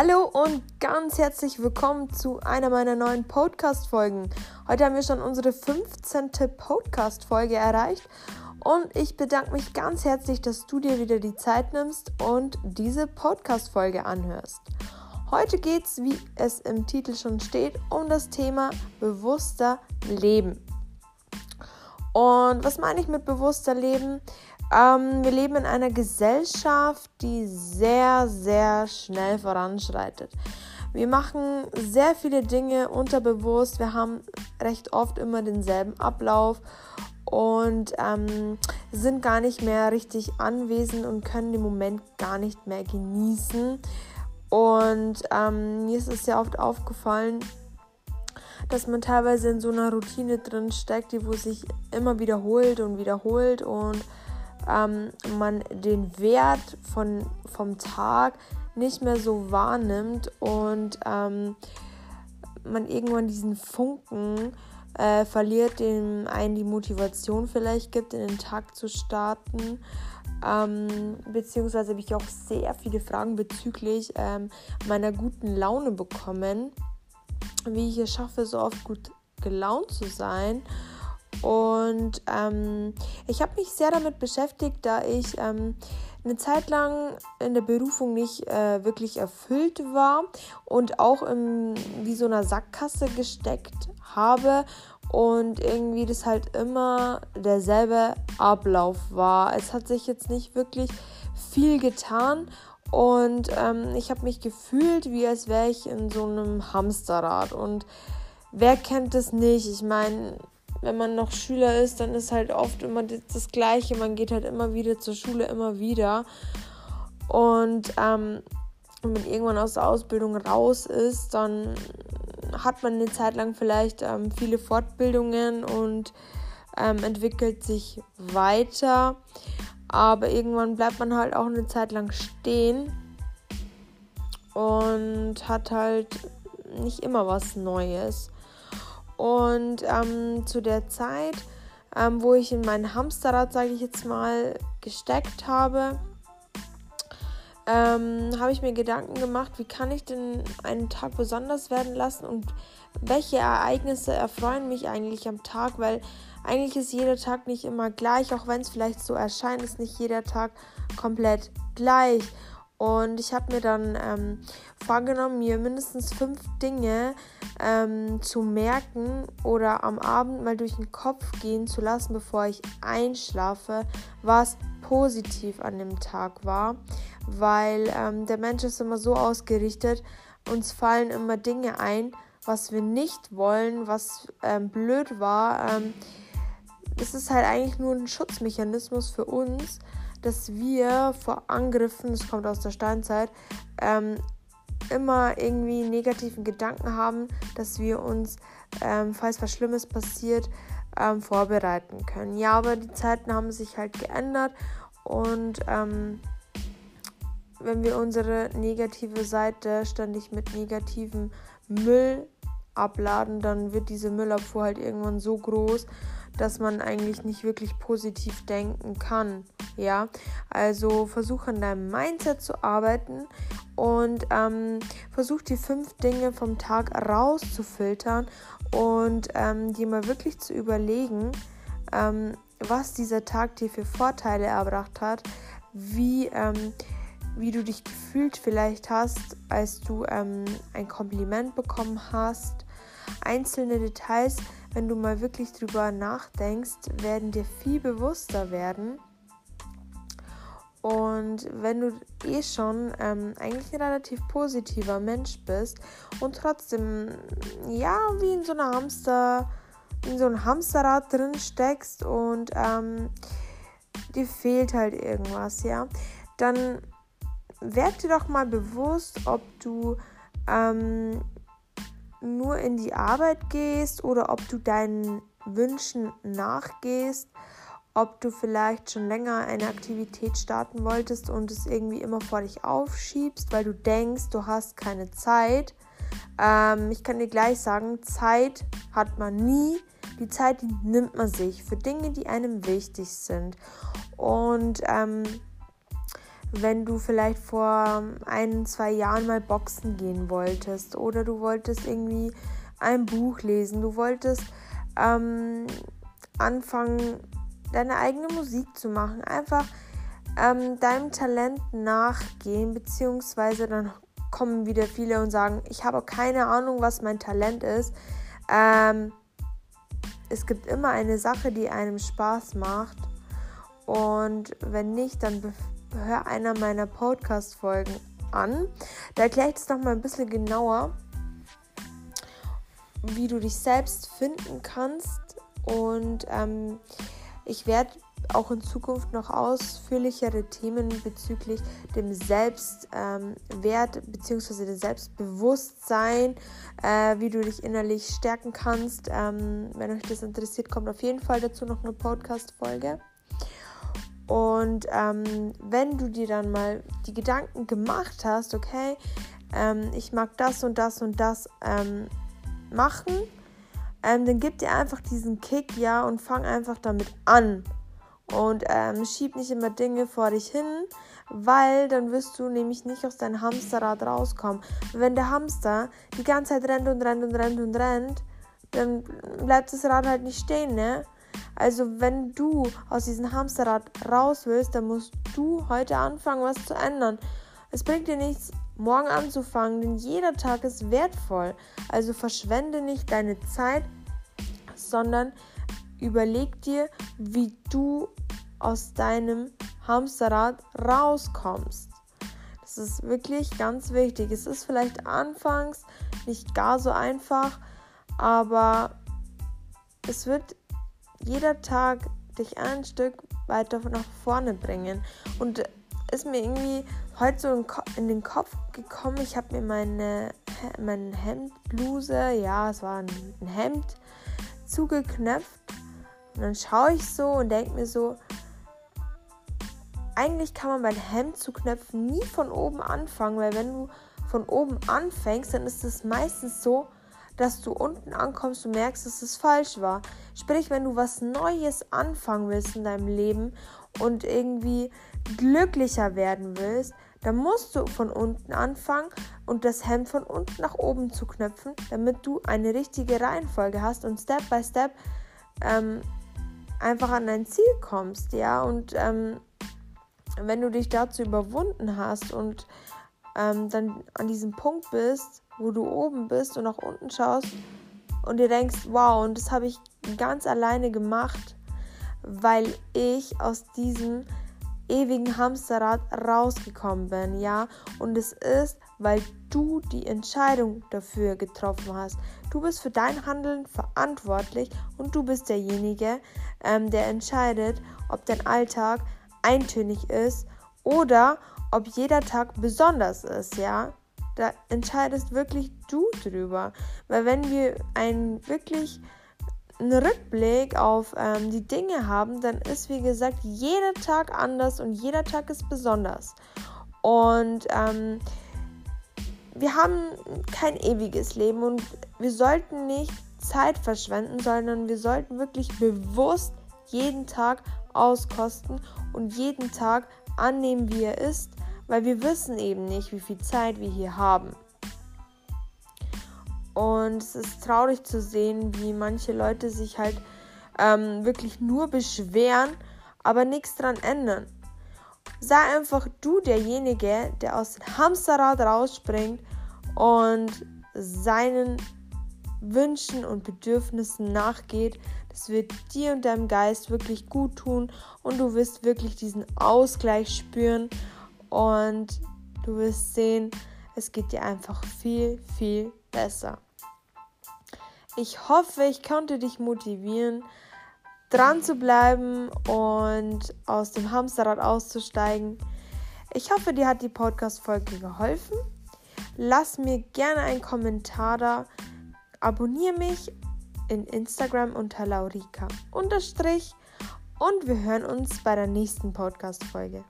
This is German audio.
Hallo und ganz herzlich willkommen zu einer meiner neuen Podcast-Folgen. Heute haben wir schon unsere 15. Podcast-Folge erreicht und ich bedanke mich ganz herzlich, dass du dir wieder die Zeit nimmst und diese Podcast-Folge anhörst. Heute geht es, wie es im Titel schon steht, um das Thema bewusster Leben. Und was meine ich mit bewusster Leben? Ähm, wir leben in einer Gesellschaft, die sehr, sehr schnell voranschreitet. Wir machen sehr viele Dinge unterbewusst. Wir haben recht oft immer denselben Ablauf und ähm, sind gar nicht mehr richtig anwesend und können den Moment gar nicht mehr genießen. Und ähm, mir ist es sehr oft aufgefallen, dass man teilweise in so einer Routine drin steckt, die wo sich immer wiederholt und wiederholt und ähm, man den Wert von, vom Tag nicht mehr so wahrnimmt und ähm, man irgendwann diesen Funken äh, verliert, dem einen die Motivation vielleicht gibt, in den Tag zu starten. Ähm, beziehungsweise habe ich auch sehr viele Fragen bezüglich ähm, meiner guten Laune bekommen, wie ich es schaffe, so oft gut gelaunt zu sein. Und ähm, ich habe mich sehr damit beschäftigt, da ich ähm, eine Zeit lang in der Berufung nicht äh, wirklich erfüllt war und auch in wie so einer Sackgasse gesteckt habe und irgendwie das halt immer derselbe Ablauf war. Es hat sich jetzt nicht wirklich viel getan und ähm, ich habe mich gefühlt, wie als wäre ich in so einem Hamsterrad und wer kennt das nicht? Ich meine, wenn man noch Schüler ist, dann ist halt oft immer das Gleiche. Man geht halt immer wieder zur Schule, immer wieder. Und ähm, wenn man irgendwann aus der Ausbildung raus ist, dann hat man eine Zeit lang vielleicht ähm, viele Fortbildungen und ähm, entwickelt sich weiter. Aber irgendwann bleibt man halt auch eine Zeit lang stehen und hat halt nicht immer was Neues. Und ähm, zu der Zeit, ähm, wo ich in mein Hamsterrad, sage ich jetzt mal, gesteckt habe, ähm, habe ich mir Gedanken gemacht, wie kann ich denn einen Tag besonders werden lassen und welche Ereignisse erfreuen mich eigentlich am Tag, weil eigentlich ist jeder Tag nicht immer gleich, auch wenn es vielleicht so erscheint, ist nicht jeder Tag komplett gleich. Und ich habe mir dann ähm, vorgenommen, mir mindestens fünf Dinge ähm, zu merken oder am Abend mal durch den Kopf gehen zu lassen, bevor ich einschlafe, was positiv an dem Tag war. Weil ähm, der Mensch ist immer so ausgerichtet, uns fallen immer Dinge ein, was wir nicht wollen, was ähm, blöd war. Ähm, es ist halt eigentlich nur ein Schutzmechanismus für uns dass wir vor Angriffen, das kommt aus der Steinzeit, ähm, immer irgendwie negativen Gedanken haben, dass wir uns, ähm, falls was Schlimmes passiert, ähm, vorbereiten können. Ja, aber die Zeiten haben sich halt geändert und ähm, wenn wir unsere negative Seite ständig mit negativem Müll abladen, dann wird diese Müllabfuhr halt irgendwann so groß, dass man eigentlich nicht wirklich positiv denken kann. Ja, also versuch an deinem Mindset zu arbeiten und ähm, versuch die fünf Dinge vom Tag rauszufiltern und ähm, dir mal wirklich zu überlegen, ähm, was dieser Tag dir für Vorteile erbracht hat, wie, ähm, wie du dich gefühlt vielleicht hast, als du ähm, ein Kompliment bekommen hast. Einzelne Details, wenn du mal wirklich drüber nachdenkst, werden dir viel bewusster werden. Und wenn du eh schon ähm, eigentlich ein relativ positiver Mensch bist und trotzdem, ja, wie in so einer Hamster, in so einem Hamsterrad drin steckst und ähm, dir fehlt halt irgendwas, ja, dann werd dir doch mal bewusst, ob du ähm, nur in die Arbeit gehst oder ob du deinen Wünschen nachgehst, ob du vielleicht schon länger eine Aktivität starten wolltest und es irgendwie immer vor dich aufschiebst, weil du denkst, du hast keine Zeit. Ähm, ich kann dir gleich sagen, Zeit hat man nie. Die Zeit, die nimmt man sich für Dinge, die einem wichtig sind. Und ähm, wenn du vielleicht vor ein, zwei Jahren mal boxen gehen wolltest oder du wolltest irgendwie ein Buch lesen, du wolltest ähm, anfangen, deine eigene Musik zu machen, einfach ähm, deinem Talent nachgehen, beziehungsweise dann kommen wieder viele und sagen, ich habe keine Ahnung, was mein Talent ist. Ähm, es gibt immer eine Sache, die einem Spaß macht. Und wenn nicht, dann hör einer meiner Podcast-Folgen an. Da erkläre ich es nochmal ein bisschen genauer, wie du dich selbst finden kannst. Und ähm, ich werde auch in Zukunft noch ausführlichere Themen bezüglich dem Selbstwert ähm, bzw. dem Selbstbewusstsein, äh, wie du dich innerlich stärken kannst. Ähm, wenn euch das interessiert, kommt auf jeden Fall dazu noch eine Podcast-Folge. Und ähm, wenn du dir dann mal die Gedanken gemacht hast, okay, ähm, ich mag das und das und das ähm, machen, ähm, dann gib dir einfach diesen Kick, ja, und fang einfach damit an. Und ähm, schieb nicht immer Dinge vor dich hin, weil dann wirst du nämlich nicht aus deinem Hamsterrad rauskommen. Wenn der Hamster die ganze Zeit rennt und rennt und rennt und rennt, dann bleibt das Rad halt nicht stehen, ne? Also wenn du aus diesem Hamsterrad raus willst, dann musst du heute anfangen, was zu ändern. Es bringt dir nichts, morgen anzufangen, denn jeder Tag ist wertvoll. Also verschwende nicht deine Zeit, sondern überleg dir, wie du aus deinem Hamsterrad rauskommst. Das ist wirklich ganz wichtig. Es ist vielleicht anfangs nicht gar so einfach, aber es wird jeder Tag dich ein Stück weiter nach vorne bringen. Und ist mir irgendwie heute so in den Kopf gekommen, ich habe mir meine mein Hemdbluse, ja, es war ein Hemd, zugeknöpft. Und dann schaue ich so und denke mir so, eigentlich kann man beim Hemd zu knöpfen nie von oben anfangen, weil wenn du von oben anfängst, dann ist es meistens so, dass du unten ankommst und merkst, dass es falsch war. Sprich, wenn du was Neues anfangen willst in deinem Leben und irgendwie glücklicher werden willst, dann musst du von unten anfangen und das Hemd von unten nach oben zu knöpfen, damit du eine richtige Reihenfolge hast und Step by Step ähm, einfach an dein Ziel kommst, ja. Und ähm, wenn du dich dazu überwunden hast und ähm, dann an diesem Punkt bist, wo du oben bist und nach unten schaust und dir denkst, wow, und das habe ich ganz alleine gemacht, weil ich aus diesem ewigen Hamsterrad rausgekommen bin, ja. Und es ist, weil du die Entscheidung dafür getroffen hast. Du bist für dein Handeln verantwortlich und du bist derjenige, ähm, der entscheidet, ob dein Alltag eintönig ist oder ob jeder Tag besonders ist, ja. Da entscheidest wirklich du drüber. Weil wenn wir einen wirklich einen Rückblick auf ähm, die Dinge haben, dann ist wie gesagt jeder Tag anders und jeder Tag ist besonders. Und ähm, wir haben kein ewiges Leben und wir sollten nicht Zeit verschwenden, sondern wir sollten wirklich bewusst jeden Tag auskosten und jeden Tag annehmen, wie er ist, weil wir wissen eben nicht, wie viel Zeit wir hier haben. Und es ist traurig zu sehen, wie manche Leute sich halt ähm, wirklich nur beschweren, aber nichts dran ändern. Sei einfach du derjenige, der aus dem Hamsterrad rausspringt und seinen Wünschen und Bedürfnissen nachgeht. Das wird dir und deinem Geist wirklich gut tun und du wirst wirklich diesen Ausgleich spüren und du wirst sehen, es geht dir einfach viel, viel besser. Ich hoffe, ich konnte dich motivieren, dran zu bleiben und aus dem Hamsterrad auszusteigen. Ich hoffe, dir hat die Podcast-Folge geholfen. Lass mir gerne einen Kommentar da. Abonniere mich in Instagram unter Laurika und wir hören uns bei der nächsten Podcast-Folge.